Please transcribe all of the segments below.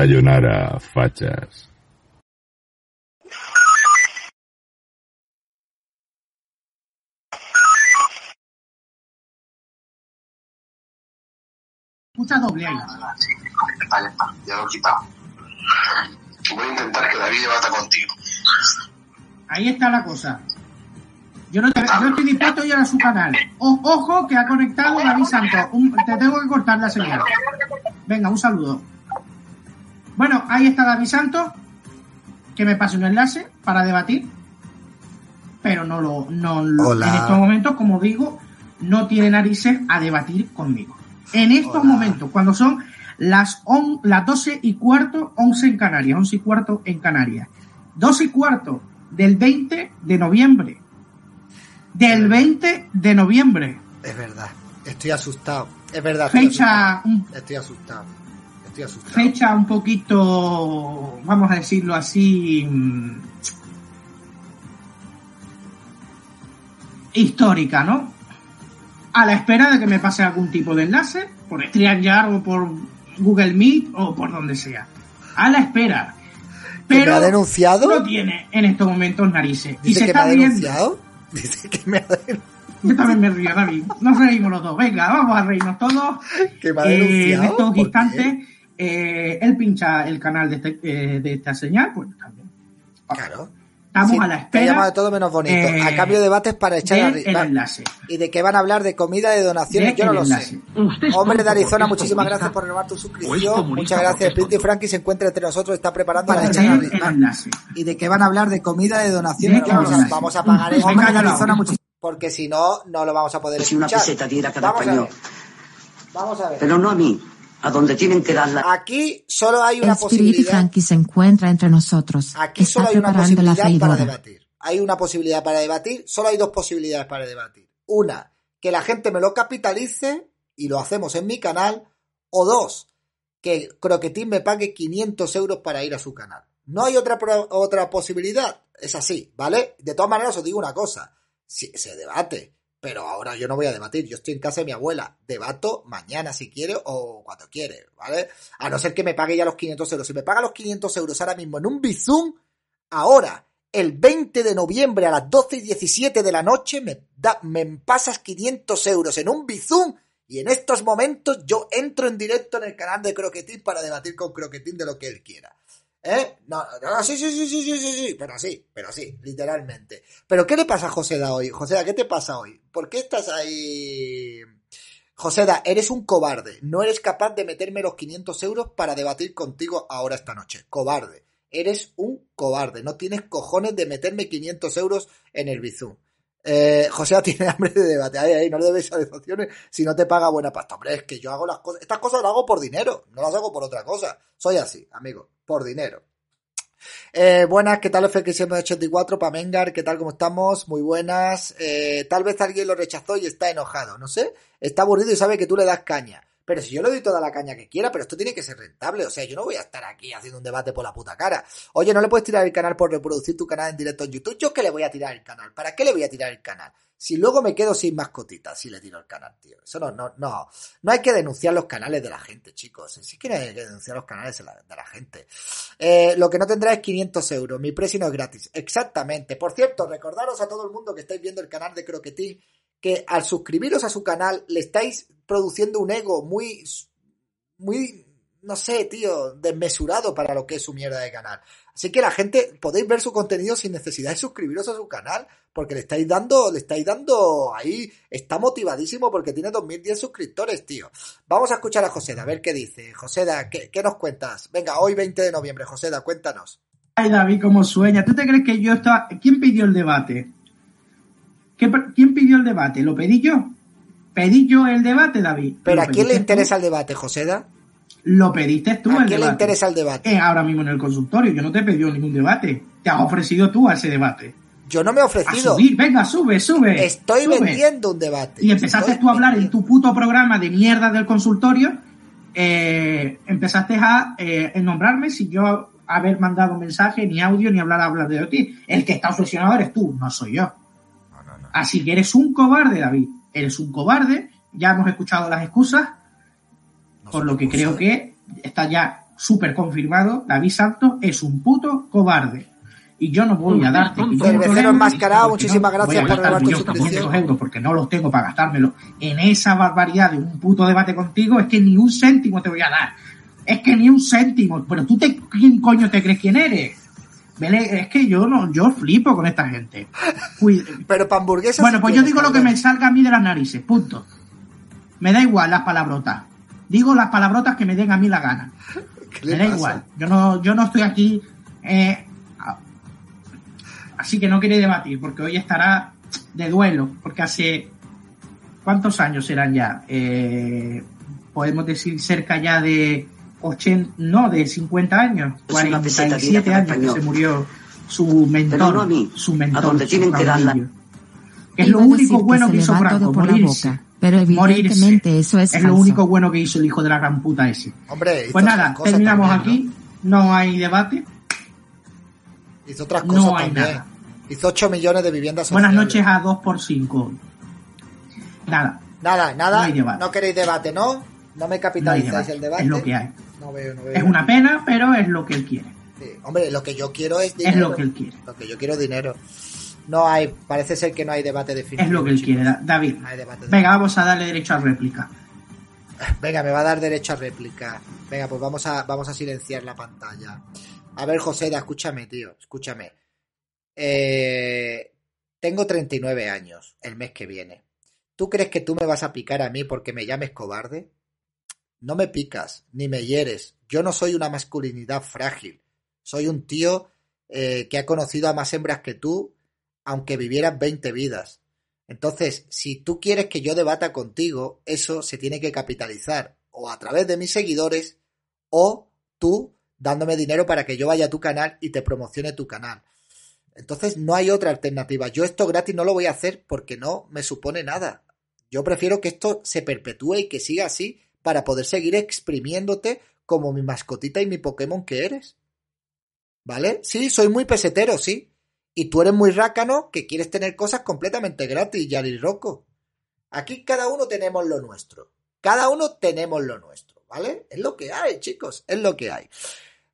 Sayonara, fachas. Puta doble ahí. Ya está, ya lo he quitado. Voy a intentar que David debata contigo. Ahí está la cosa. Yo no, te- yo estoy dispuesto a ir a su canal. O- ojo que ha conectado David Santos. Un- te tengo que cortar la señal. Venga, un saludo. Bueno, ahí está David Santos. Que me pase un enlace para debatir. Pero no lo, no lo- en estos momentos, como digo, no tiene narices a debatir conmigo. En estos Hola. momentos, cuando son las, on- las 12 y cuarto, 11 en Canarias, 11 y cuarto en Canarias. 12 y cuarto del 20 de noviembre. Del 20 de noviembre. Es verdad. Estoy asustado. Es verdad. estoy Fecha, asustado. Estoy asustado. Estoy asustado. fecha un poquito, vamos a decirlo así, mm, histórica, ¿no? A la espera de que me pase algún tipo de enlace, por StreamYard o por Google Meet o por donde sea. A la espera. ¿Que me Pero ha denunciado? no tiene en estos momentos narices. Y Dice se que me está ha riendo. denunciado. Dice que me ha, den- Yo también me río, David. Nos reímos los dos. Venga, vamos a reírnos todos. que me ha Eh, denunciado. en estos ¿Por instantes, eh, él pincha el canal de, este- eh, de esta señal, pues también. Claro. Estamos Sí, a la te espera de todo menos bonito. eh, a cambio de debates para echar el enlace. Y de que van a hablar de comida, de donaciones, De yo no el lo enlace. sé. Hombre de Arizona, muchísimas comunista. gracias por renovar tu suscripción. Muchas gracias. tonto. Frankie se encuentra entre nosotros, está preparando para echar el arriba. enlace. Y de que van a hablar de comida, de donaciones, De yo no lo sé. Vamos a pagar eso. Venga, Hombre de Arizona, muchísimas porque si no, no lo vamos a poder Si una peseta diera cada Vamos a español. ver. Vamos a ver. Pero no a mí, a donde tienen que dar la... Aquí solo hay una El Spirit posibilidad. Frankie se encuentra entre nosotros. Aquí Está solo hay una la posibilidad para debatir. Hay una posibilidad para debatir, solo hay dos posibilidades para debatir. Una, que la gente me lo capitalice y lo hacemos en mi canal. O dos, que Croquetín me pague 500 euros para ir a su canal. No hay otra, otra posibilidad. Es así, ¿vale? De todas maneras os digo una cosa. Si, se debate. Pero ahora yo no voy a debatir. Yo estoy en casa de mi abuela. Debato mañana si quiere o cuando quiere, ¿vale? A no ser que me pague ya los 500 euros. Si me paga los 500 euros ahora mismo en un Bizum, ahora, el 20 de noviembre a las 12 y 17 de la noche, me, da, me pasas 500 euros en un Bizum y en estos momentos yo entro en directo en el canal de Croquetín para debatir con Croquetín de lo que él quiera. ¿Eh? No, no, no, sí, sí, sí, sí, sí, sí, sí, pero sí, pero sí, literalmente. Pero ¿qué le pasa a Joseda hoy? Joseda, ¿qué te pasa hoy? ¿Por qué estás ahí? Joseda, eres un cobarde. No eres capaz de meterme los 500 euros para debatir contigo ahora esta noche. Cobarde. Eres un cobarde. No tienes cojones de meterme 500 euros en el Bizum. Eh, José tiene hambre de debate. Ahí, ahí, no le debes asociaciones si no te paga buena pasta. Hombre, es que yo hago las cosas. Estas cosas las hago por dinero. No las hago por otra cosa. Soy así, amigo. Por dinero. Eh, buenas, ¿qué tal FX84? Pamengar, ¿qué tal? ¿Cómo estamos? Muy buenas. Eh, tal vez alguien lo rechazó y está enojado, no sé. Está aburrido y sabe que tú le das caña. Pero si yo le doy toda la caña que quiera, pero esto tiene que ser rentable. O sea, yo no voy a estar aquí haciendo un debate por la puta cara. Oye, ¿no le puedes tirar el canal por reproducir tu canal en directo en YouTube? ¿Yo qué le voy a tirar el canal? ¿Para qué le voy a tirar el canal? Si luego me quedo sin mascotitas si le tiro el canal, tío. Eso no, no, no. No hay que denunciar los canales de la gente, chicos. Sí que hay que denunciar los canales de la, de la gente. Eh, lo que no tendrá es 500 euros. Mi precio no es gratis. Exactamente. Por cierto, recordaros a todo el mundo que estáis viendo el canal de Croquetín que al suscribiros a su canal le estáis produciendo un ego muy, muy, no sé, tío, desmesurado para lo que es su mierda de canal. Así que la gente podéis ver su contenido sin necesidad de suscribiros a su canal, porque le estáis dando, le estáis dando ahí, está motivadísimo porque tiene 2010 suscriptores, tío. Vamos a escuchar a Joseda, a ver qué dice. Joseda, ¿qué, qué nos cuentas? Venga, hoy 20 de noviembre, Joseda, cuéntanos. Ay, David, cómo sueña. ¿Tú te crees que yo estaba... ¿Quién pidió el debate? ¿Qué per- ¿Quién pidió el debate? ¿Lo pedí yo? Pedí yo el debate, David. Pero ¿a quién le interesa el debate, Joseda? Lo pediste tú ¿A el quién le debate. interesa el debate? Eh, ahora mismo en el consultorio. Yo no te he pedido ningún debate. Te has ofrecido tú a ese debate. Yo no me he A ofrecido. subir, venga, sube, sube. Estoy sube. vendiendo un debate. Y empezaste Estoy tú a hablar en tu puto programa de mierda del consultorio. eh, empezaste a eh, nombrarme sin yo haber mandado mensaje, ni audio, ni hablar, hablar de ti. El que está obsesionado eres tú, no soy yo. Así que eres un cobarde, David. Eres un cobarde. Ya hemos escuchado las excusas, No por lo que creo que está ya súper confirmado. David Santos es un puto cobarde. Y yo no voy a darte Cervecero problema, enmascarado, muchísimas no gracias voy a por gastar renovar tu yo suscripción. 500 euros porque no los tengo para gastármelo en esa barbaridad de un puto debate contigo. Es que ni un céntimo te voy a dar. Es que ni un céntimo. Pero tú te, ¿quién coño te crees quién eres? Vele, Es que yo no, yo flipo con esta gente. Pero para hamburguesas. bueno, pues yo digo lo que me salga a mí de las narices, punto. Me da igual las palabrotas. Digo las palabrotas que me den a mí la gana. ¿Qué Me da pasa? igual. Yo no, yo no estoy aquí. eh, así que no quiere debatir, porque hoy estará de duelo, porque hace. ¿Cuántos años serán ya? Eh, podemos decir cerca ya de 80, no, de 50 años, Es una peseta 47 tira años que se murió su mentor, no a mí, su mentor, a donde su tienen que darla. es lo único que bueno que hizo Franco, por la morirse. boca, pero Morirse. evidentemente eso es Es lo único bueno que hizo el hijo de la gran puta ese. Hombre, Pues nada, terminamos también, aquí. No hay debate. ¿no? Hizo otras No cosas hay también. nada. Hizo 8 millones de viviendas Buenas sociales. noches a 2 por 5 Nada, Nada, nada. No hay debate. No queréis debate, ¿no? No me no capitalizáis debate. el debate. Es lo que hay. No veo, no veo. Es una pena, pero es lo que él quiere. Sí. Hombre, lo que yo quiero es Es dinero. lo que él quiere. Lo que yo quiero es dinero. No hay, parece ser que no hay debate definitivo. Es lo que él chicos. quiere, Da- David. No hay debate Venga, vamos a darle derecho a réplica. Venga, me va a dar derecho a réplica. Venga, pues vamos a, vamos a silenciar la pantalla. A ver, José, escúchame, tío, escúchame. Eh, tengo 39 años el mes que viene. ¿Tú crees que tú me vas a picar a mí porque me llames cobarde? No me picas, ni me hieres. Yo no soy una masculinidad frágil. Soy un tío eh, que ha conocido a más hembras que tú, aunque vivieras 20 vidas. Entonces, si tú quieres que yo debata contigo, eso se tiene que capitalizar o a través de mis seguidores o tú dándome dinero para que yo vaya a tu canal y te promocione tu canal. Entonces no hay otra alternativa. Yo esto gratis no lo voy a hacer porque no me supone nada. Yo prefiero que esto se perpetúe y que siga así para poder seguir exprimiéndote como mi mascotita y mi Pokémon que eres. ¿Vale? Sí, soy muy pesetero, sí. Y tú eres muy rácano que quieres tener cosas completamente gratis, Yari Rocco. Aquí cada uno tenemos lo nuestro. Cada uno tenemos lo nuestro, ¿vale? Es lo que hay, chicos, es lo que hay.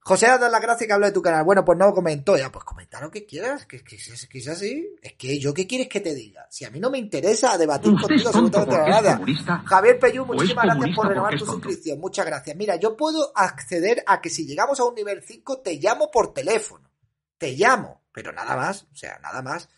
José, das las gracias que hablo de tu canal. Bueno, pues no comentó. Ya, pues comenta lo que quieras, que, que, que, que es así. Es que yo, ¿qué quieres que te diga? Si a mí no me interesa debatir contigo absolutamente nada. Javier Peyú, muchísimas gracias por renovar tu suscripción. Muchas gracias. Mira, yo puedo acceder a que si llegamos a un nivel 5 te llamo por teléfono. Te llamo, pero nada más. O sea, nada más.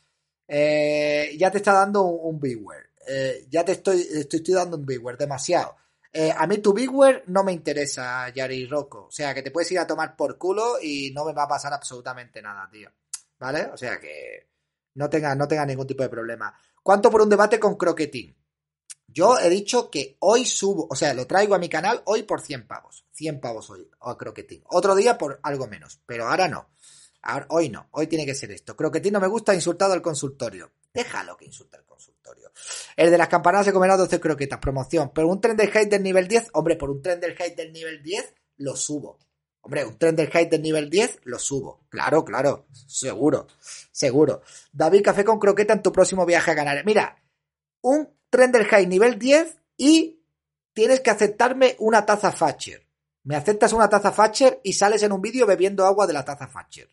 Eh, ya te está dando un, un Beware. Eh, ya te estoy, estoy, estoy dando un Beware, demasiado. Eh, a mí tu Beware no me interesa, Yari Rocco. O sea, que te puedes ir a tomar por culo y no me va a pasar absolutamente nada, tío. ¿Vale? O sea que no tenga, no tenga ningún tipo de problema. ¿Cuánto por un debate con Croquetín? Yo he dicho que hoy subo, o sea, lo traigo a mi canal hoy por 100 pavos. 100 pavos hoy, a Croquetín. Otro día por algo menos, pero ahora no. Ahora, hoy no, hoy tiene que ser esto. Croquetín no me gusta, ha insultado al consultorio. Déjalo que insulte al consultorio. El de las campanadas se comerá 12 croquetas, promoción. Pero un tren del hate del nivel 10, hombre, por un tren del hate del nivel 10, lo subo. Hombre, un tren del hate del nivel 10, lo subo. Claro, claro, seguro, seguro. David, café con croqueta en tu próximo viaje a Canarias. Mira, un tren del hate nivel 10 y tienes que aceptarme una taza Thatcher. Me aceptas una taza Thatcher y sales en un vídeo bebiendo agua de la taza Thatcher.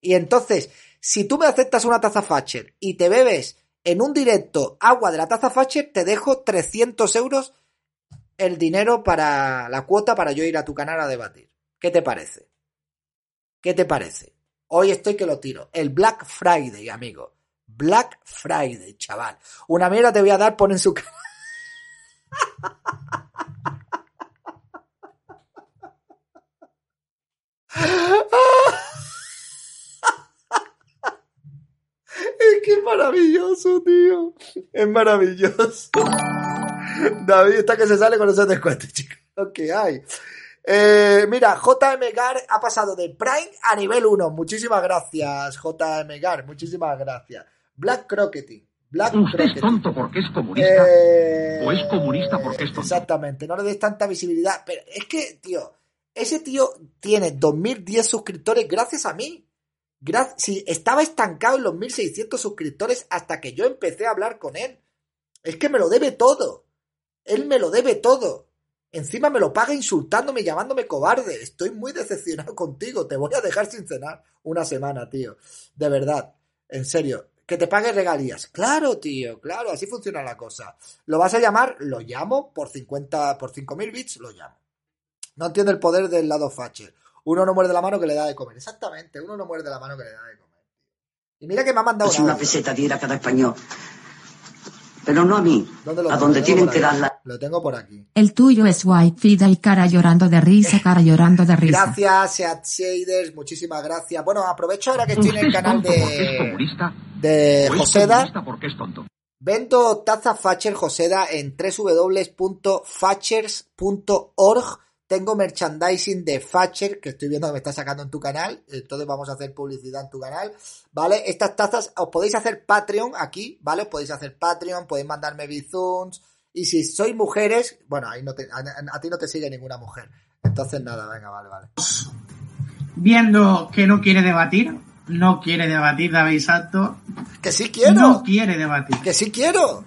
Y entonces, si tú me aceptas una taza Thatcher y te bebes en un directo agua de la taza Thatcher, te dejo 300 euros el dinero para la cuota para yo ir a tu canal a debatir. ¿Qué te parece? ¿Qué te parece? Hoy estoy que lo tiro. El Black Friday, amigo. Black Friday, chaval. Una mierda te voy a dar, pon en su canal. Es maravilloso, tío. Es maravilloso. David está que se sale con esos descuentos, chicos. Lo que hay. Eh, mira, JM Gar ha pasado de Prime a nivel 1. Muchísimas gracias, JM Gar. Muchísimas gracias. Black Crockety. Black Usted es tonto porque es comunista. Eh, O es comunista porque es tonto. Exactamente, no le des tanta visibilidad. Pero es que, tío, ese tío tiene 2010 suscriptores gracias a mí. Si estaba estancado en los 1600 suscriptores hasta que yo empecé a hablar con él. Es que me lo debe todo. Él me lo debe todo. Encima me lo paga insultándome llamándome cobarde. Estoy muy decepcionado contigo. Te voy a dejar sin cenar una semana, tío. De verdad. En serio. Que te pague regalías. Claro, tío. Claro, así funciona la cosa. ¿Lo vas a llamar? Lo llamo. Por 50, por 5.000 bits, lo llamo. No entiendo el poder del lado facher. Uno no muerde la mano que le da de comer. Exactamente. Uno no muerde la mano que le da de comer. Y mira que me ha mandado Si un una peseta diera cada español. Pero no a mí. ¿Dónde lo A donde tienen que darla. Lo tengo por aquí. El tuyo es white fida y cara llorando de risa, cara llorando de risa. Gracias, Seat Shaders, muchísimas gracias. Bueno, aprovecho ahora que estoy en el canal de, de Joseda. comunista porque es tonto. Vendo taza Facher Joseda en www.fachers.org. Tengo merchandising de Facher que estoy viendo que me está sacando en tu canal. Entonces vamos a hacer publicidad en tu canal. ¿Vale? Estas tazas os podéis hacer Patreon aquí, ¿vale? Os podéis hacer Patreon, podéis mandarme bizuns. Y si sois mujeres, bueno, ahí no te- a, a ti no te sigue ninguna mujer. Entonces nada, venga, vale, vale. Viendo que no quiere debatir, no quiere debatir David Santos, Que sí quiero. no quiere debatir. Que sí quiero.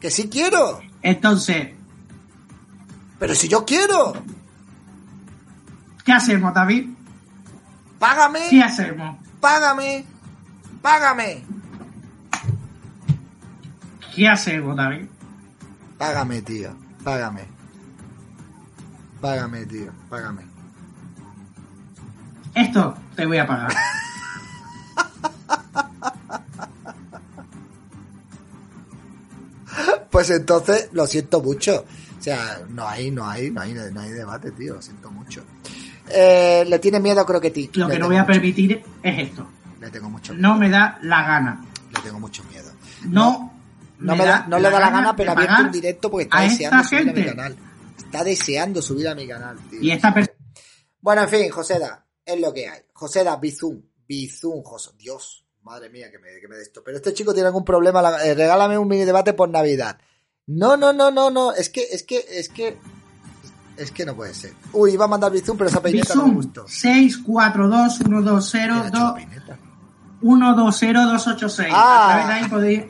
Que sí quiero. Entonces, Pero si yo quiero. ¿qué hacemos, David? Págame. ¿Qué hacemos? Págame. Págame. ¿Qué hacemos, David? Págame, tío. Págame. Págame, tío. Págame. Esto te voy a pagar. Pues entonces lo siento mucho. Sea, no hay, no hay, no hay, no hay debate, tío. Lo siento mucho. Eh, le tiene miedo a Croquetí. Lo Le que no voy a mucho- permitir es esto. Le tengo mucho miedo. No me da la gana. Le tengo mucho miedo. No. No, me da, no le da la gana, pero abierto un directo porque está deseando subir a mi canal. Está deseando subir a mi canal, tío. Y esta persona. Bueno, en fin, Joseda, es lo que hay. Joseda, Bizum, Bizum, José. Dios, madre mía, que me, que me de esto. Pero este chico tiene algún problema. la- eh, regálame un mini debate por Navidad. No, no, no, no, no. Es que, es que, es que. Es que no puede ser. Uy, iba a mandar Bizum, pero esa peineta no me Bizum gustó. 642 120 ¿Quién ha hecho la peineta? 120286. Ah. A través de ahí podéis.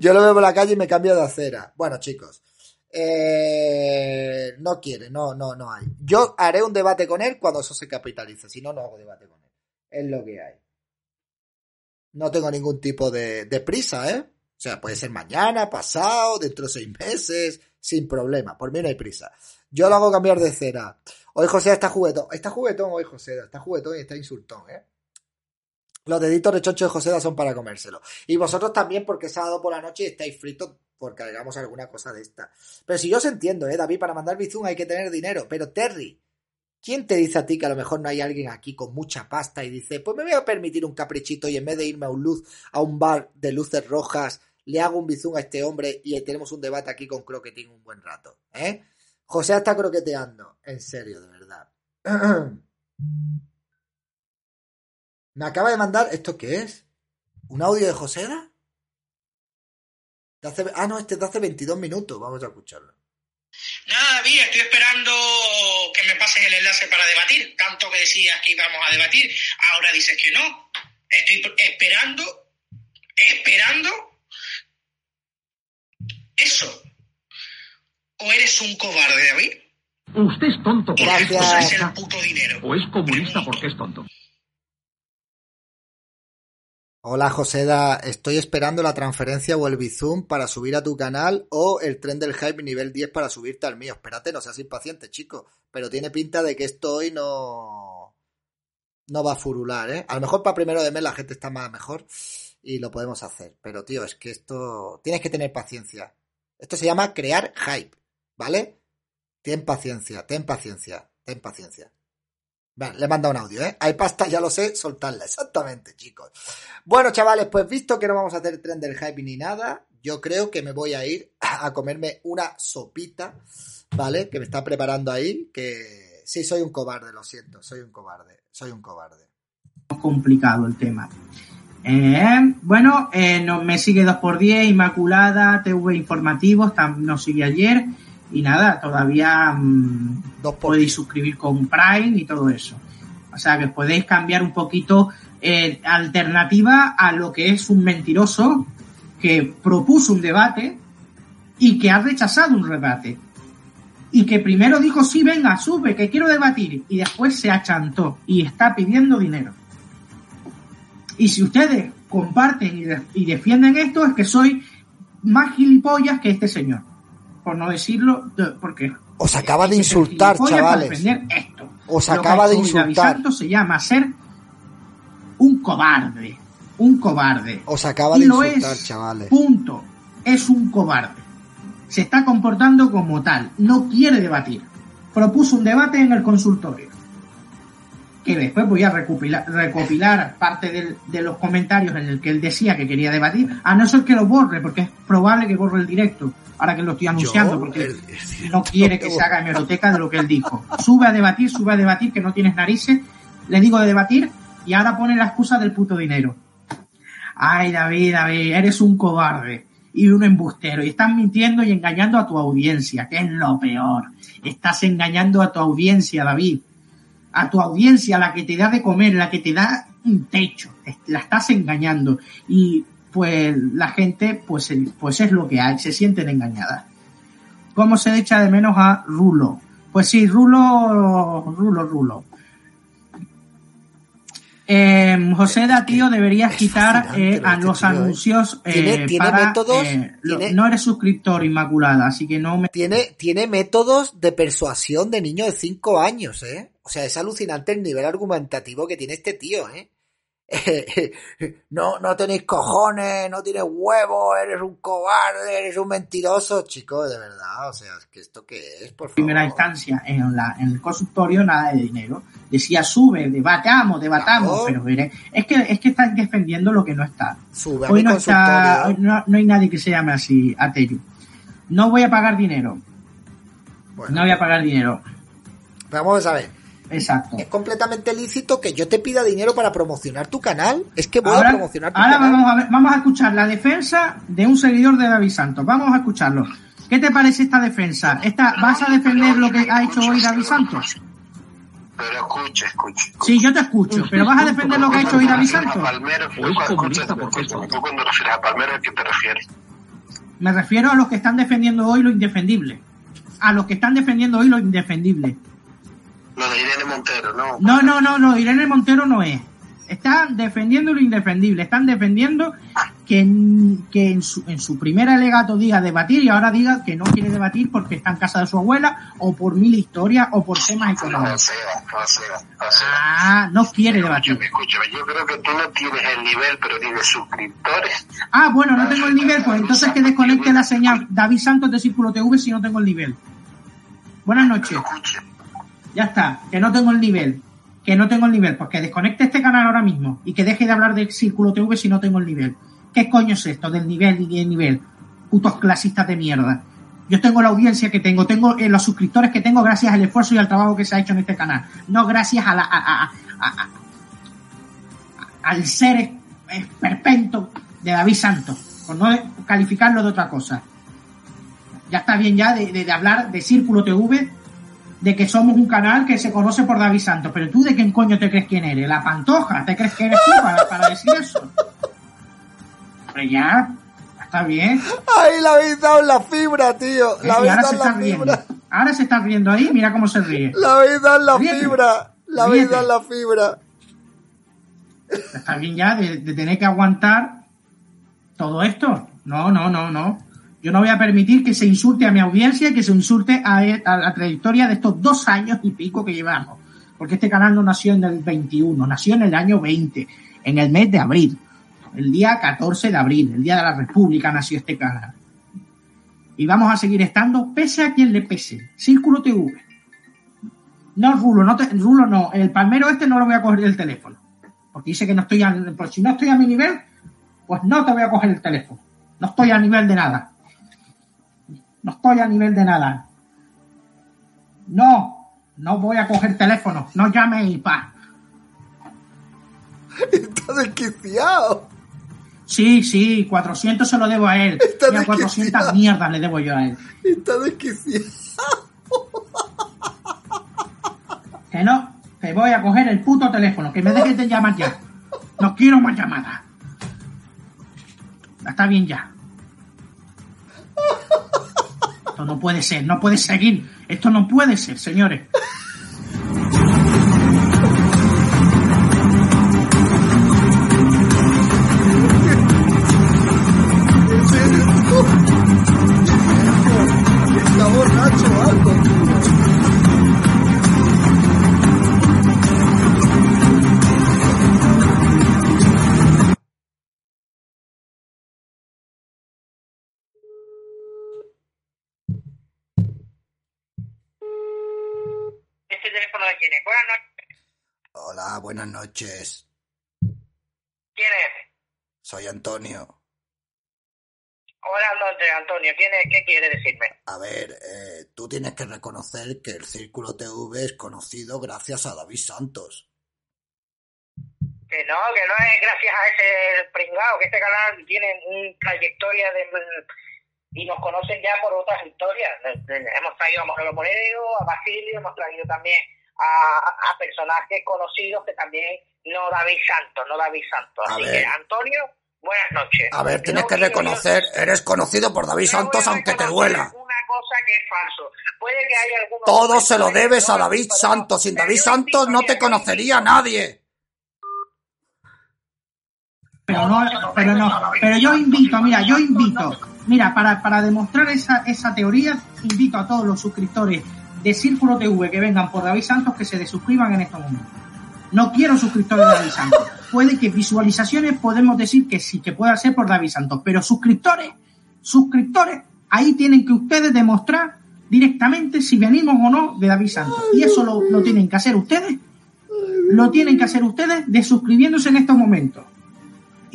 Yo lo veo por la calle y me cambio de acera. Bueno, chicos. eh, no quiere, no, no, no hay. Yo haré un debate con él cuando eso se capitalice. Si no, no hago debate con él. Es lo que hay. No tengo ningún tipo de, de prisa, ¿eh? O sea, puede ser mañana, pasado, dentro de seis meses, sin problema. Por mí no hay prisa. Yo lo hago cambiar de cera. Hoy José está juguetón. Está juguetón hoy José. Está juguetón y está insultón, ¿eh? Los deditos de chocho de José son para comérselo. Y vosotros también, porque sábado por la noche estáis fritos porque hagamos alguna cosa de esta. Pero si yo os entiendo, ¿eh, David? Para mandar Bizum hay que tener dinero. Pero Terry, ¿quién te dice a ti que a lo mejor no hay alguien aquí con mucha pasta y dice, pues me voy a permitir un caprichito y en vez de irme a un luz, a un bar de luces rojas, le hago un Bizum a este hombre y tenemos un debate aquí con Croquetín un buen rato, ¿eh? José está croqueteando. En serio, de verdad. Me acaba de mandar, ¿esto qué es? ¿Un audio de Joseda? De hace- ah, no, este es de hace 22 minutos. Vamos a escucharlo. Nada, David, estoy esperando que me pasen el enlace para debatir. Tanto que decías que íbamos a debatir, ahora dices que no. Estoy esperando, esperando eso. ¿O eres un cobarde, David? Usted es tonto porque ¿Y es qué cosa es el comunista. puto dinero? O es comunista porque es tonto. Hola Joseda, estoy esperando la transferencia o el Bizum para subir a tu canal o el tren del hype nivel 10 para subirte al mío. Espérate, no seas impaciente, chico. Pero tiene pinta de que esto hoy no, no va a furular, ¿eh? A lo mejor para primero de mes la gente está más mejor y lo podemos hacer. Pero tío, es que esto tienes que tener paciencia. Esto se llama crear hype, ¿vale? Ten paciencia, ten paciencia, ten paciencia. Vale, le manda un audio, ¿eh? Hay pasta, ya lo sé, soltarla. Exactamente, chicos. Bueno, chavales, pues visto que no vamos a hacer tren del hype ni nada, yo creo que me voy a ir a comerme una sopita, ¿vale? Que me está preparando ahí, que sí, soy un cobarde, lo siento, soy un cobarde, soy un cobarde. complicado el tema. Eh, bueno, eh, no, me sigue 2x10, Inmaculada, TV Informativos, tam- nos sigue ayer. Y nada, todavía mm, podéis suscribir con Prime y todo eso. O sea que podéis cambiar un poquito eh, alternativa a lo que es un mentiroso que propuso un debate y que ha rechazado un debate. Y que primero dijo, sí, venga, sube, que quiero debatir. Y después se achantó y está pidiendo dinero. Y si ustedes comparten y, de- y defienden esto, es que soy más gilipollas que este señor. Por no decirlo, de- porque Os acaba de insultar, chavales. defender esto. Os Lo que acaba de insultar. Santos se llama ser un cobarde. Un cobarde. Os acaba Y de insultar, es. chavales. Punto. Es un cobarde. Se está comportando como tal. No quiere debatir. Propuso un debate en el consultorio. Que después voy a recopilar, recopilar parte del- de los comentarios en el que él decía que quería debatir. A no ser que lo borre, porque es probable que borre el directo. Ahora que lo estoy anunciando, Yo, porque el- no quiere que se haga hemeroteca de lo que él dijo. Sube a debatir, sube a debatir, que no tienes narices. Le digo de debatir y ahora pone la excusa del puto dinero. Ay, David, David, eres un cobarde y un embustero y estás mintiendo y engañando a tu audiencia, que es lo peor. Estás engañando a tu audiencia, David. A tu audiencia, la que te da de comer, la que te da un techo. La estás engañando. Y pues la gente, pues, pues es lo que hay, se sienten engañadas. ¿Cómo se echa de menos a Rulo? Pues sí, Rulo, Rulo, Rulo. Eh, José Datío deberías quitar eh, a este los ¿eh? anuncios eh, Tiene- tiene para, métodos, eh, lo- tiene- no eres suscriptor Inmaculada, así que no me Tiene, tiene métodos de persuasión de niño de 5 años, ¿eh? O sea, es alucinante el nivel argumentativo que tiene este tío, ¿eh? no, no tenéis cojones, no tienes huevos, eres un cobarde, eres un mentiroso, chico, de verdad, o sea, es que esto qué es, por favor. primera instancia en, la, en el consultorio nada de dinero. Decía sube, debatamos, debatamos, Claro. pero es que es que están defendiendo lo que no está. Sube Hoy no está, hoy no, no hay nadie que se llame así, Atelio. No voy a pagar dinero. Bueno, No voy a pagar dinero. vamos a ver. Exacto. Es completamente lícito que yo te pida dinero para promocionar tu canal. Es que voy Ahora, a promocionar tu ahora canal. vamos a ver, vamos a escuchar la defensa de un seguidor de David Santos. Vamos a escucharlo. ¿Qué te parece esta defensa? Esta, ¿Vas a defender lo que ha hecho hoy David Santos? Pero escucha, escucha. Sí, yo te escucho, pero ¿vas a defender lo que ha hecho hoy David Santos? Palmero, tú cuando refieres a Palmero, ¿a qué te refieres? Me refiero a los que están defendiendo hoy lo indefendible. A los que están defendiendo hoy lo indefendible. Lo de Irene Montero, ¿no? No, no, no, no, Irene Montero no es. Están defendiendo lo indefendible. Están defendiendo que, en, que en, su, en su primer alegato diga debatir y ahora diga que no quiere debatir porque está en casa de su abuela o por mil historias o por temas No, económicos. sea, o sea, o sea. Ah, no quiere debatir. Escúchame, escúchame, yo creo que tú no tienes el nivel, pero tienes suscriptores. Ah, bueno, no tengo el nivel, pues entonces que desconecte la señal David Santos de Círculo TV si no tengo el nivel. Buenas noches. Ya está, que no tengo el nivel. Que no tengo el nivel. Pues que desconecte este canal ahora mismo. Y que deje de hablar de Círculo TV si no tengo el nivel. ¿Qué coño es esto del nivel y del nivel? Putos clasistas de mierda. Yo tengo la audiencia que tengo, tengo eh, los suscriptores que tengo gracias al esfuerzo y al trabajo que se ha hecho en este canal. No gracias a la, al ser esperpento de David Santos. Por no calificarlo de otra cosa. Ya está bien ya de hablar de Círculo TV de que somos un canal que se conoce por David Santos, pero tú de quién coño te crees quién eres, la pantoja, te crees que eres tú para, para decir eso. Pero ya, está bien. ¡Ay, la habéis dado la fibra, tío! La y ahora se la está riendo. Ahora se está riendo ahí, mira cómo se ríe. La habéis dado la Ríete. fibra. La habéis dado la fibra. Está bien ya de, de tener que aguantar todo esto. No, no, no, no. Yo no voy a permitir que se insulte a mi audiencia que se insulte a, la trayectoria de estos dos años y pico que llevamos. Porque este canal no nació en el 21, nació en el año 20, en el mes de abril. El día 14 de abril, el día de la República, nació este canal. Y vamos a seguir estando pese a quien le pese. Círculo TV. No, Rulo, no te, Rulo no. El palmero este no lo voy a coger el teléfono. Porque dice que no estoy a, si no estoy a mi nivel, pues no te voy a coger el teléfono. No estoy a nivel de nada. No estoy a nivel de nada. No, no voy a coger teléfono. No llame y pa. Está desquiciado. Sí, sí, 400 se lo debo a él. Está Y a 400 mierdas le debo yo a él. Está desquiciado. Que no, que voy a coger el puto teléfono, que me dejes de llamar ya. No quiero más llamadas. Está bien ya. Esto no puede ser, no puede seguir. Esto no puede ser, señores. Teléfono de quién es? Buenas noches. Hola, buenas noches. ¿Quién es? Soy Antonio. Buenas noches, Antonio. ¿Quién es? ¿Qué quiere decirme? A ver, eh, tú tienes que reconocer que el Círculo TV es conocido gracias a David Santos. Que no, que no es gracias a ese pringao, que este canal tiene una trayectoria de... Y nos conocen ya por otras historias. Hemos traído a Manolo Moreno, a Basilio, hemos traído también a, a personajes conocidos que también no David Santos, no David Santos. A Así ver. que, Antonio, buenas noches. A ver, tienes No que reconocer, eres conocido por David Santos aunque te duela. Una cosa que es falso. Puede que haya algunos Todo se lo debes a David Santos. Sin David Santos no te conocería nadie. Pero no, pero no, pero yo invito, mira, yo invito, mira, para, para demostrar esa, esa teoría, invito a todos los suscriptores de Círculo TV que vengan por David Santos que se desuscriban en estos momentos. No quiero suscriptores de David Santos. Puede que visualizaciones podemos decir que sí, que pueda ser por David Santos, pero suscriptores, suscriptores, ahí tienen que ustedes demostrar directamente si venimos o no de David Santos. Y eso lo, lo tienen que hacer ustedes, lo tienen que hacer ustedes de suscribiéndose en estos momentos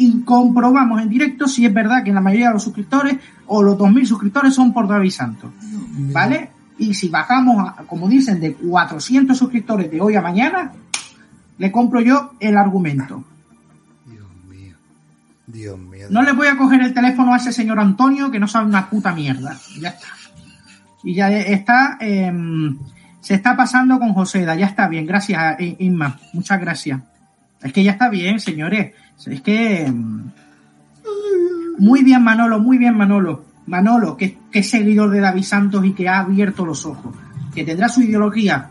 y comprobamos en directo si es verdad que la mayoría de los suscriptores o los 2.000 suscriptores son por David Santos. ¿Vale? Y si bajamos, a, como dicen, de 400 suscriptores de hoy a mañana, le compro yo el argumento. Dios mío. Dios mío. No le voy a coger el teléfono a ese señor Antonio que no sabe una puta mierda. Ya está. Y ya está, eh, se está pasando con Joseda. Ya está bien. Gracias, Inma. Muchas gracias. Es que ya está bien, señores. Es que... mm, Muy bien, Manolo, muy bien, Manolo. Manolo, que, es seguidor de David Santos y que ha abierto los ojos. Que tendrá su ideología,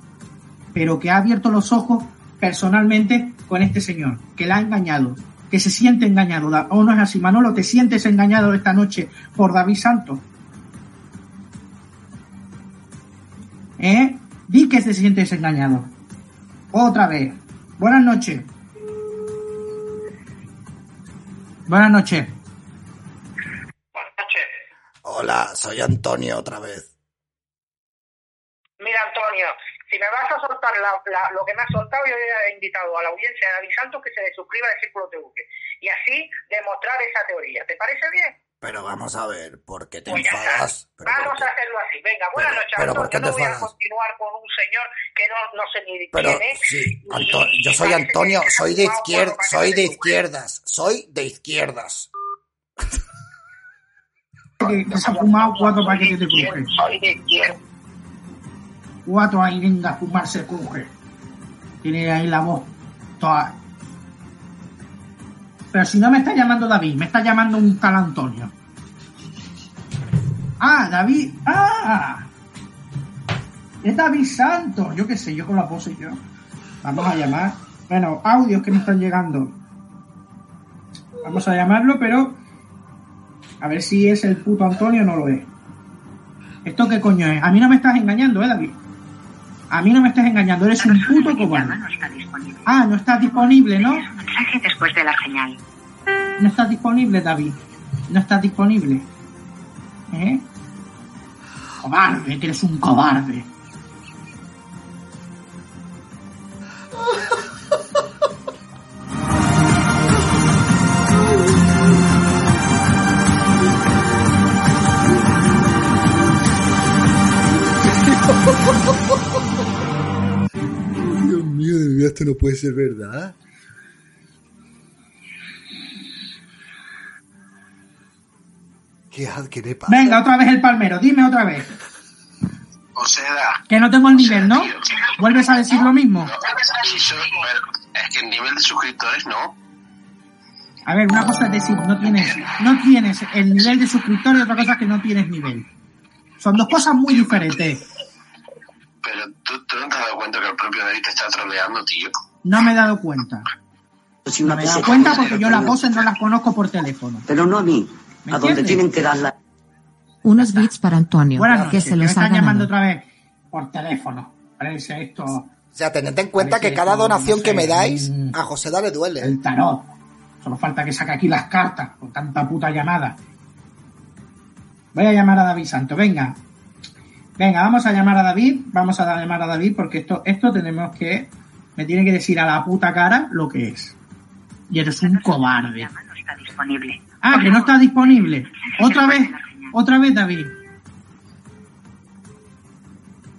pero que ha abierto los ojos personalmente con este señor, que la ha engañado, que se siente engañado. ¿O no es así, Manolo? ¿Te sientes engañado esta noche por David Santos? ¿Eh? Di que te sientes engañado. Otra vez. Buenas noches. Buenas noches. Buenas noches. Hola, soy Antonio otra vez. Mira, Antonio, si me vas a soltar la- la- lo que me has soltado, yo he invitado a la audiencia de David Santos que se suscriba al Círculo TV. Y así demostrar esa teoría. ¿Te parece bien? Pero vamos a ver, ¿por qué te Pues enfadas? ¿Pero por Vamos a hacerlo así. Venga, buenas Pero- noches, pero Antonio. ¿por qué Yo te no voy a continuar con un señor que no, no sé ni Pero quién es. sí, y- Anto- y yo soy Antonio, soy de izquierda, soy de izquierdas, soy de izquierdas. Se ha fumado cuatro paquetes de cruje. Soy de izquierda. Cuatro ahí, venga a fumarse cruje. Tiene ahí la voz toda. Pero si no me está llamando David, me está llamando un tal Antonio. Ah, David. Ah. Es David Santos. Yo qué sé, yo con la pose yo. Vamos a llamar. Bueno, audios que me están llegando. Vamos a llamarlo, pero a ver si es el puto Antonio o no lo es. ¿Esto qué coño es? A mí no me estás engañando, ¿eh, David? A mí no me estás engañando, eres un puto cobarde. Ah, no estás disponible, ¿no? después de la señal. No estás disponible, David. No estás disponible. ¿Eh? Cobarde, que eres un cobarde. Dios mío, de verdad, esto no puede ser verdad. ¿Qué, ha- qué le pasa? Venga, otra vez el palmero, dime otra vez. O sea, Que no tengo el nivel, ¿no? ¿Vuelves a decir lo mismo? pero es que el nivel de suscriptores no. A ver, una cosa es decir, no tienes, no tienes el nivel de suscriptor y otra cosa es que no tienes nivel. Son dos cosas muy diferentes. Pero tú, tú no te has dado cuenta que el propio David te está troleando, tío. No me he dado cuenta. Si No me he dado cuenta porque yo las voces no las conozco por teléfono. Pero no a mí. ¿Me A donde tienen que darla. Unos bits para Antonio, Buenas que noches, se los ha están llamando ganado. otra vez por teléfono. Parece esto O sea, tened en cuenta Parece que cada donación no que me dais, a José le duele. el tarot. Solo falta que saque aquí las cartas con tanta puta llamada. Voy a llamar a David Santo, venga. Venga, vamos a llamar a David, vamos a llamar a David porque esto, esto tenemos que, me tiene que decir a la puta cara lo que es. Y eres un cobarde. No está disponible. Ah, que no está disponible. Otra vez, otra vez David.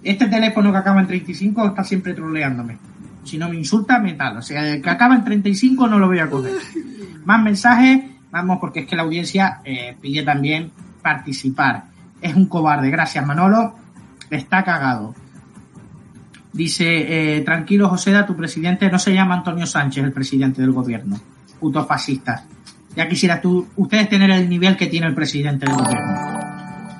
Este teléfono que acaba en 35 está siempre troleándome. Si no me insulta, me tal. O sea, el que acaba en 35 no lo voy a coger. Más mensajes, vamos, porque es que la audiencia eh, pide también participar. Es un cobarde. Gracias, Manolo. Está cagado. Dice, eh, tranquilo, Joseda, tu presidente no se llama Antonio Sánchez, el presidente del gobierno. Putos fascistas. Ya quisieras tú, ustedes tener el nivel que tiene el presidente del gobierno.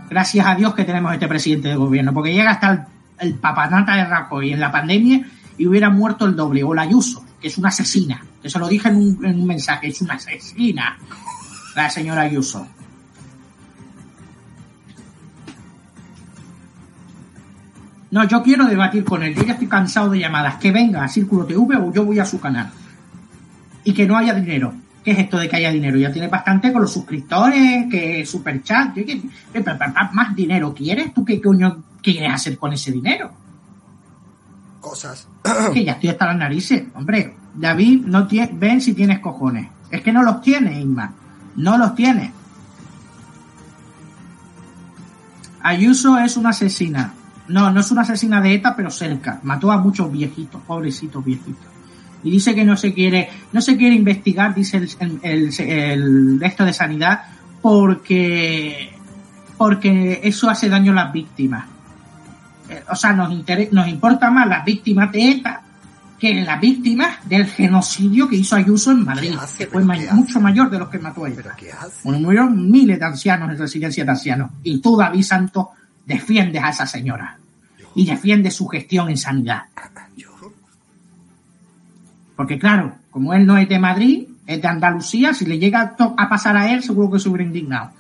Gracias a Dios que tenemos este presidente del gobierno, porque llega hasta el, el papanata de Rajoy en la pandemia y hubiera muerto el doble, o la Ayuso, que es una asesina. Que se lo dije en un, en un mensaje, es una asesina. La señora Ayuso. No, yo quiero debatir con él. Yo ya estoy cansado de llamadas. Que venga a Círculo TV o yo voy a su canal. Y que no haya dinero. ¿Qué es esto de que haya dinero? Ya tiene bastante con los suscriptores, que superchat. ¿qué- qué- qué- pa- pa- pa- ¿Más dinero quieres? ¿Tú qué coño quieres hacer con ese dinero? Cosas. que ya estoy hasta las narices. Hombre, David, no tiene, ven si tienes cojones. Es que no los tiene, Isma. No los tiene. Ayuso es una asesina. No, no es una asesina de ETA, pero cerca. Mató a muchos viejitos, pobrecitos viejitos. Y dice que no se quiere, no se quiere investigar, dice el, el, el, de esto de sanidad, porque, porque eso hace daño a las víctimas. Eh, O sea, nos, inter- nos importa más las víctimas de ETA que las víctimas del genocidio que hizo Ayuso en Madrid, hace? que fue mucho mayor de los que mató ETA. Murieron miles de ancianos en residencia de ancianos. Y tú, David Santos, defiendes a esa señora. Y defiendes su gestión en sanidad. Yo. Porque claro, como él no es de Madrid, es de Andalucía, si le llega a pasar a él, seguro que se hubiera indignado.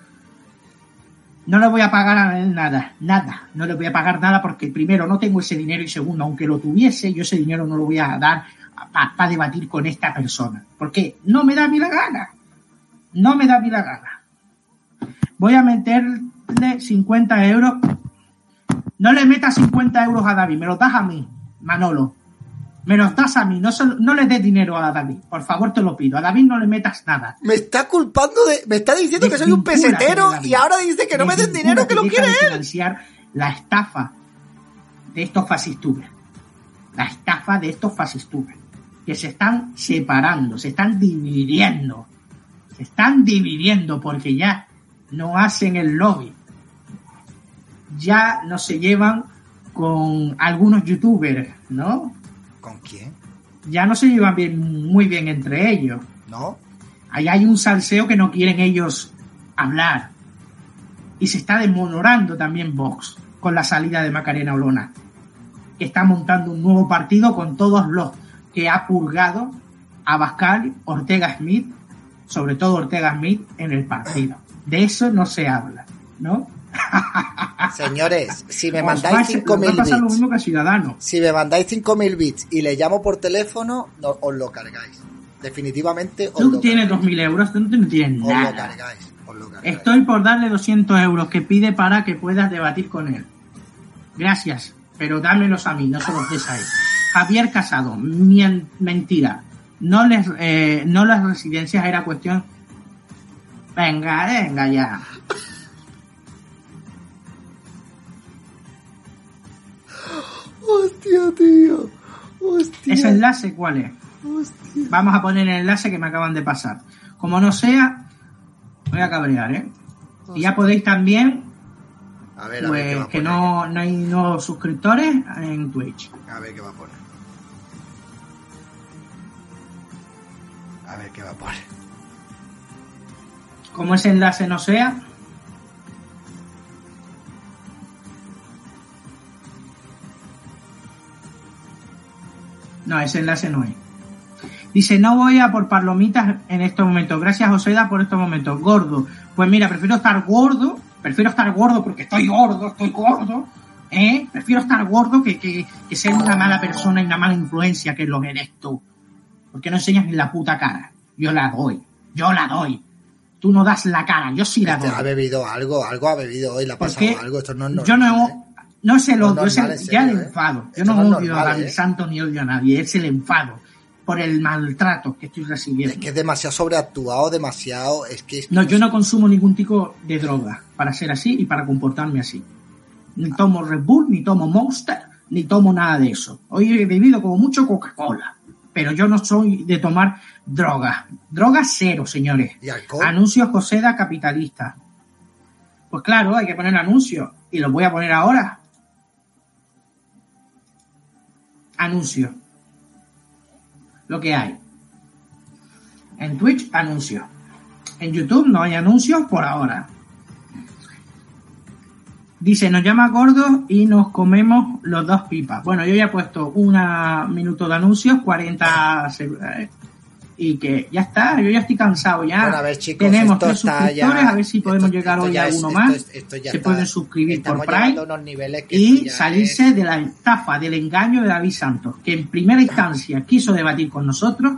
No le voy a pagar a él nada, nada. No le voy a pagar nada porque primero no tengo ese dinero y segundo, aunque lo tuviese, yo ese dinero no lo voy a dar para debatir con esta persona. Porque no me da mí la gana. No me da mí la gana. Voy a meterle 50 euros. No le metas 50 euros a David, me los das a mí, Manolo. Me los das a mí, no, se no le des dinero a David. Por favor, te lo pido. A David no le metas nada. Me está culpando de. Me está diciendo que soy un pesetero David. y ahora dice que no me den dinero, que lo quiere él. financiar la estafa de estos fascistubes. La estafa de estos fascistubes. Que se están separando, se están dividiendo. Se están dividiendo porque ya no hacen el lobby. Ya no se llevan con algunos youtubers, ¿no? ¿Con quién? Ya no se llevan bien, muy bien entre ellos. ¿No? Ahí hay un salseo que no quieren ellos hablar. Y se está desmonorando también Vox con la salida de Macarena Olona, que está montando un nuevo partido con todos los que ha purgado a Bascal, Ortega Smith, sobre todo Ortega Smith, en el partido. De eso no se habla, ¿no? Señores, si me mandáis vais- os va a 5.000 pasar lo bits, mismo que a Ciudadanos. si me mandáis 5.000 bits y le llamo por teléfono, no, os lo cargáis. Definitivamente os Tú lo tienes cargáis. 2.000 euros, tú no tienes Os lo nada. cargáis. Os lo cargáis. Estoy por darle 200 euros que pide para que puedas debatir con él. Gracias, pero dámelos a mí, no se los des a él. Javier Casado, mien- mentira. No les, eh, no las residencias era cuestión. Venga, venga ya. Hostia, tío. Hostia. Esa es enlace cuál es? Vamos a poner el enlace que me acaban de pasar. Como no sea, voy a cabrear, ¿eh? Y ya podéis también, A ver, a pues que no, no hay nuevos suscriptores en Twitch. A ver qué va a poner. A ver qué va a poner. Como ese enlace no sea, No, ese enlace no es. Dice, no voy a por palomitas en estos momentos. Gracias, Joseda, por estos momentos. Gordo. Pues mira, prefiero estar gordo. Prefiero estar gordo porque estoy gordo, estoy gordo. ¿eh? Prefiero estar gordo que, que, que ser una mala persona y una mala influencia que lo que eres tú. Porque no enseñas ni la puta cara. Yo la doy. Yo la doy. Tú no das la cara. Yo sí la Este doy. ha bebido algo, algo ha bebido hoy, le ha pasado Porque algo. Esto no es normal. yo no, no es el odio, es el, ya el ¿eh? enfado. Yo Esto no, odio normal, a David ¿eh? Santos ni odio a nadie, es el enfado por el maltrato que estoy recibiendo. Es que es demasiado sobreactuado, demasiado. Es que. es que No, yo no consumo ningún tipo de droga para ser así y para comportarme así. Ni tomo Red Bull, ni tomo Monster, ni tomo nada de eso. Hoy he bebido como mucho Coca-Cola, pero yo no soy de tomar droga. Droga cero, señores. ¿Y alcohol? Anuncios Coseda capitalista. Pues claro, hay que poner anuncios. Y los voy a poner ahora. Anuncios. Lo que hay. En Twitch, anuncios. En YouTube no hay anuncios por ahora. Dice, nos llama gordos y nos comemos los dos pipas. Bueno, yo ya he puesto un minuto de anuncios, 40 seg- eh, y que ya está, yo ya estoy cansado ya. Bueno, a ver, chicos, Tenemos tres suscriptores, ya- a ver si podemos esto- llegar esto hoy a uno más. esto Se está- pueden suscribir por Prime a y salirse es- de la estafa, del engaño de David Santos, que en primera instancia quiso debatir con nosotros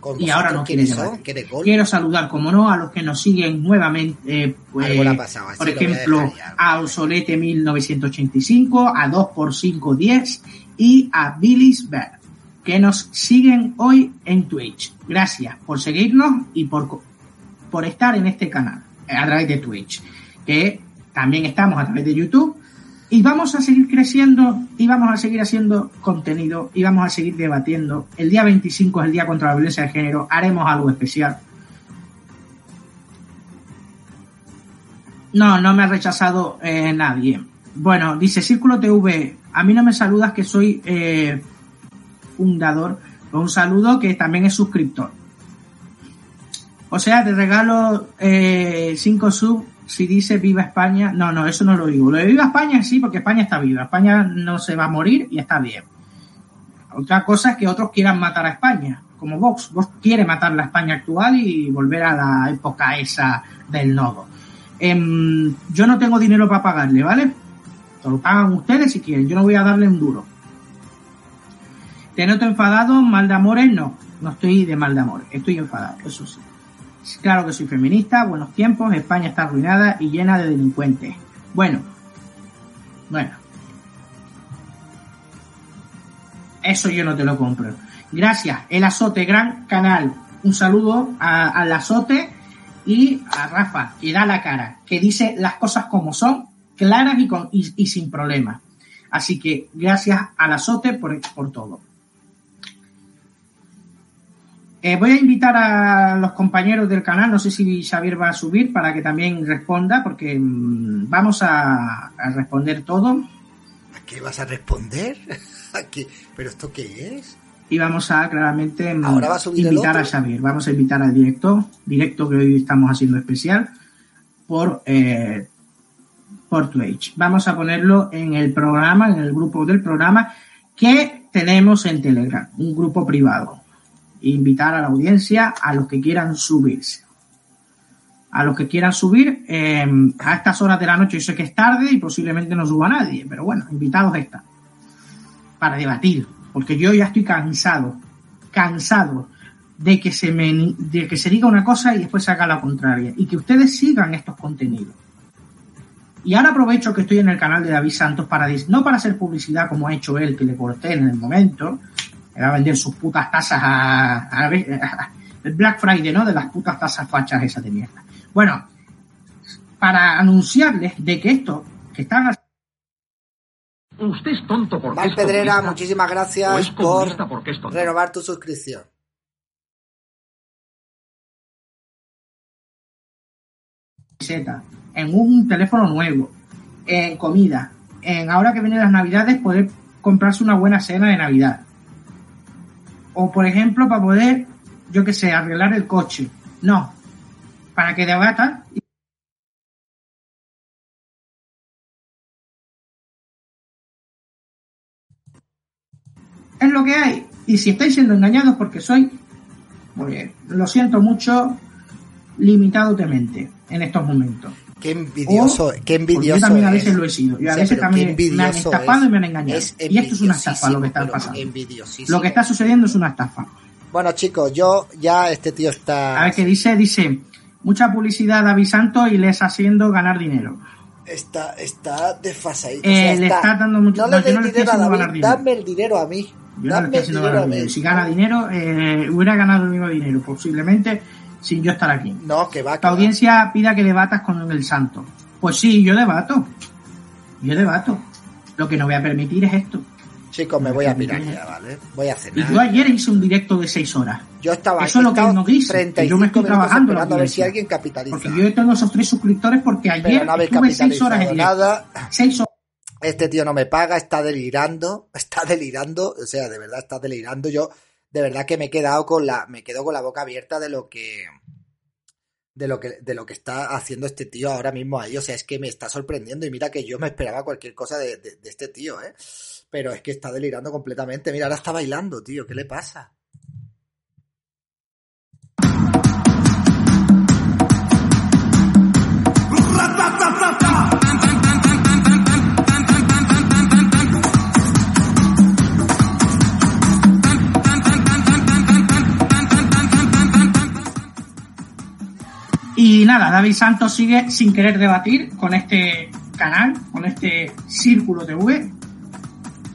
con y ahora no quiere debatir. Quiero saludar, como no, a los que nos siguen nuevamente. eh, pues, pasado, por a ejemplo, a Obsolete 1985, a 2x510 y a Billy's Bear, que nos siguen hoy en Twitch. Gracias por seguirnos y por, por estar en este canal eh, a través de Twitch, que también estamos a través de YouTube. Y vamos a seguir creciendo y vamos a seguir haciendo contenido y vamos a seguir debatiendo. El día 25 es el Día contra la Violencia de Género. Haremos algo especial. No, no me ha rechazado eh, nadie. Bueno, dice Círculo TV, a mí no me saludas que soy eh, un saludo que también es suscriptor. O sea, te regalo 5 sub si dice viva España. No, no, eso no lo digo. Lo de viva España sí, porque España está viva. España no se va a morir y está bien. Otra cosa es que otros quieran matar a España, como Vox. Vox quiere matar la España actual y volver a la época esa del nodo. Em, yo no tengo dinero para pagarle, ¿vale? Lo pagan ustedes si quieren. Yo no voy a darle un duro. Te noto enfadado, mal de amores, no. No estoy de mal de amores, estoy enfadado, eso sí. Claro que soy feminista, buenos tiempos, España está arruinada y llena de delincuentes. Bueno, bueno. Eso yo no te lo compro. Gracias, el azote, gran canal. Un saludo al azote y a Rafa, que da la cara, que dice las cosas como son, claras y, con, y, sin problemas. Así que gracias al azote por todo. Eh, voy a invitar a los compañeros del canal, no sé si Xavier va a subir para que también responda, porque mm, vamos a, a responder todo ¿A qué vas a responder? ¿A qué? ¿Pero esto qué es? y vamos a claramente mm, Ahora va a subir el invitar a. Xavier. Vamos a invitar al directo, directo que hoy estamos haciendo especial por, eh, por Twitch. Vamos a ponerlo en el programa, en el grupo del programa que tenemos en Telegram, un grupo privado. Invitar a la audiencia, a los que quieran subirse. A los que quieran subir eh, a estas horas de la noche, yo sé que es tarde y posiblemente no suba nadie, pero bueno, invitados están para debatir, porque yo ya estoy cansado, cansado de que se me de que se diga una cosa y después se haga la contraria y que ustedes sigan estos contenidos. Y ahora aprovecho que estoy en el canal de David Santos para no para hacer publicidad como ha hecho él que le corté en el momento, que va a vender sus putas tasas a, a- a- el Black Friday, ¿no? De las putas tasas fachas esas de mierda. Bueno, para anunciarles de que esto que están haciendo Usted es tonto porque Val es Pedrera, muchísimas gracias por renovar tu suscripción. en un teléfono nuevo, en comida, en ahora que vienen las navidades poder comprarse una buena cena de navidad. O por ejemplo para poder, yo que sé, arreglar el coche. No, para que debata es lo que hay. Y si estáis siendo engañados porque soy, pues lo siento mucho, limitado temente en estos momentos. Qué envidioso, qué envidioso yo también a es. veces lo he sido. Y a Sí, veces también me han estafado es. y me han engañado. Es y esto es una estafa lo que está pasando. Lo que está sucediendo es una estafa. Bueno, chicos, yo ya este tío está. A ver qué dice, dice, mucha publicidad a David Santos y les haciendo ganar dinero. Está, está desfasadito. Eh, le está dando mucho- No no, le yo no le dinero a haciendo David, ganar dinero. dame el dinero a mí. Yo Dame el dinero a mí. Si gana dinero, eh, hubiera ganado el mismo dinero, posiblemente sin yo estar aquí. No, que va, que La va. audiencia pida que debatas con el santo. Pues sí, yo debato. Yo debato. Lo que no voy a permitir es esto. Chicos, me voy a mirar ya, ¿vale? Voy a Y cenar. yo ayer hice un directo de seis horas. Yo estaba Eso es lo que no dice. que 35 Yo me estoy trabajando en la a ver si alguien capitaliza. Porque yo tengo esos tres suscriptores porque ayer no estuve seis horas en nada. Seis horas. Este tío no me paga, está delirando, está delirando, o sea, de verdad está delirando. Yo, de verdad que me he quedado con la, me quedo con la boca abierta de lo que, de lo que, de lo que está haciendo este tío ahora mismo ahí. O sea, es que me está sorprendiendo y mira que yo me esperaba cualquier cosa de, de- de este tío, ¿eh? Pero es que está delirando completamente. Mira, ahora está bailando, tío. ¿Qué le pasa? Y nada, David Santos sigue sin querer debatir con este canal, con este Círculo TV,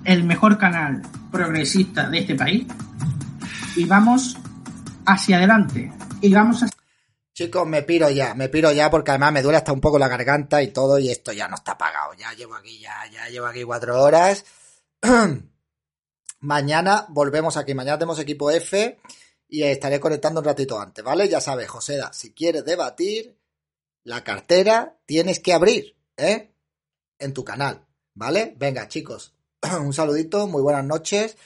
el mejor canal progresista de este país. Y vamos hacia adelante. Y vamos a... Chicos, me piro ya, me piro ya porque además me duele hasta un poco la garganta y todo y esto ya no está pagado. Ya llevo aquí, ya, ya llevo aquí cuatro horas. mañana volvemos aquí, mañana tenemos equipo F y estaré conectando un ratito antes, ¿vale? Ya sabes, Joseda, si quieres debatir, la cartera tienes que abrir, ¿eh? En tu canal, ¿vale? Venga, chicos, un saludito, muy buenas noches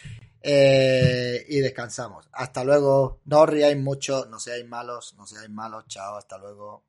eh, y descansamos. Hasta luego, no os riáis mucho, no seáis malos, no seáis malos, chao, hasta luego.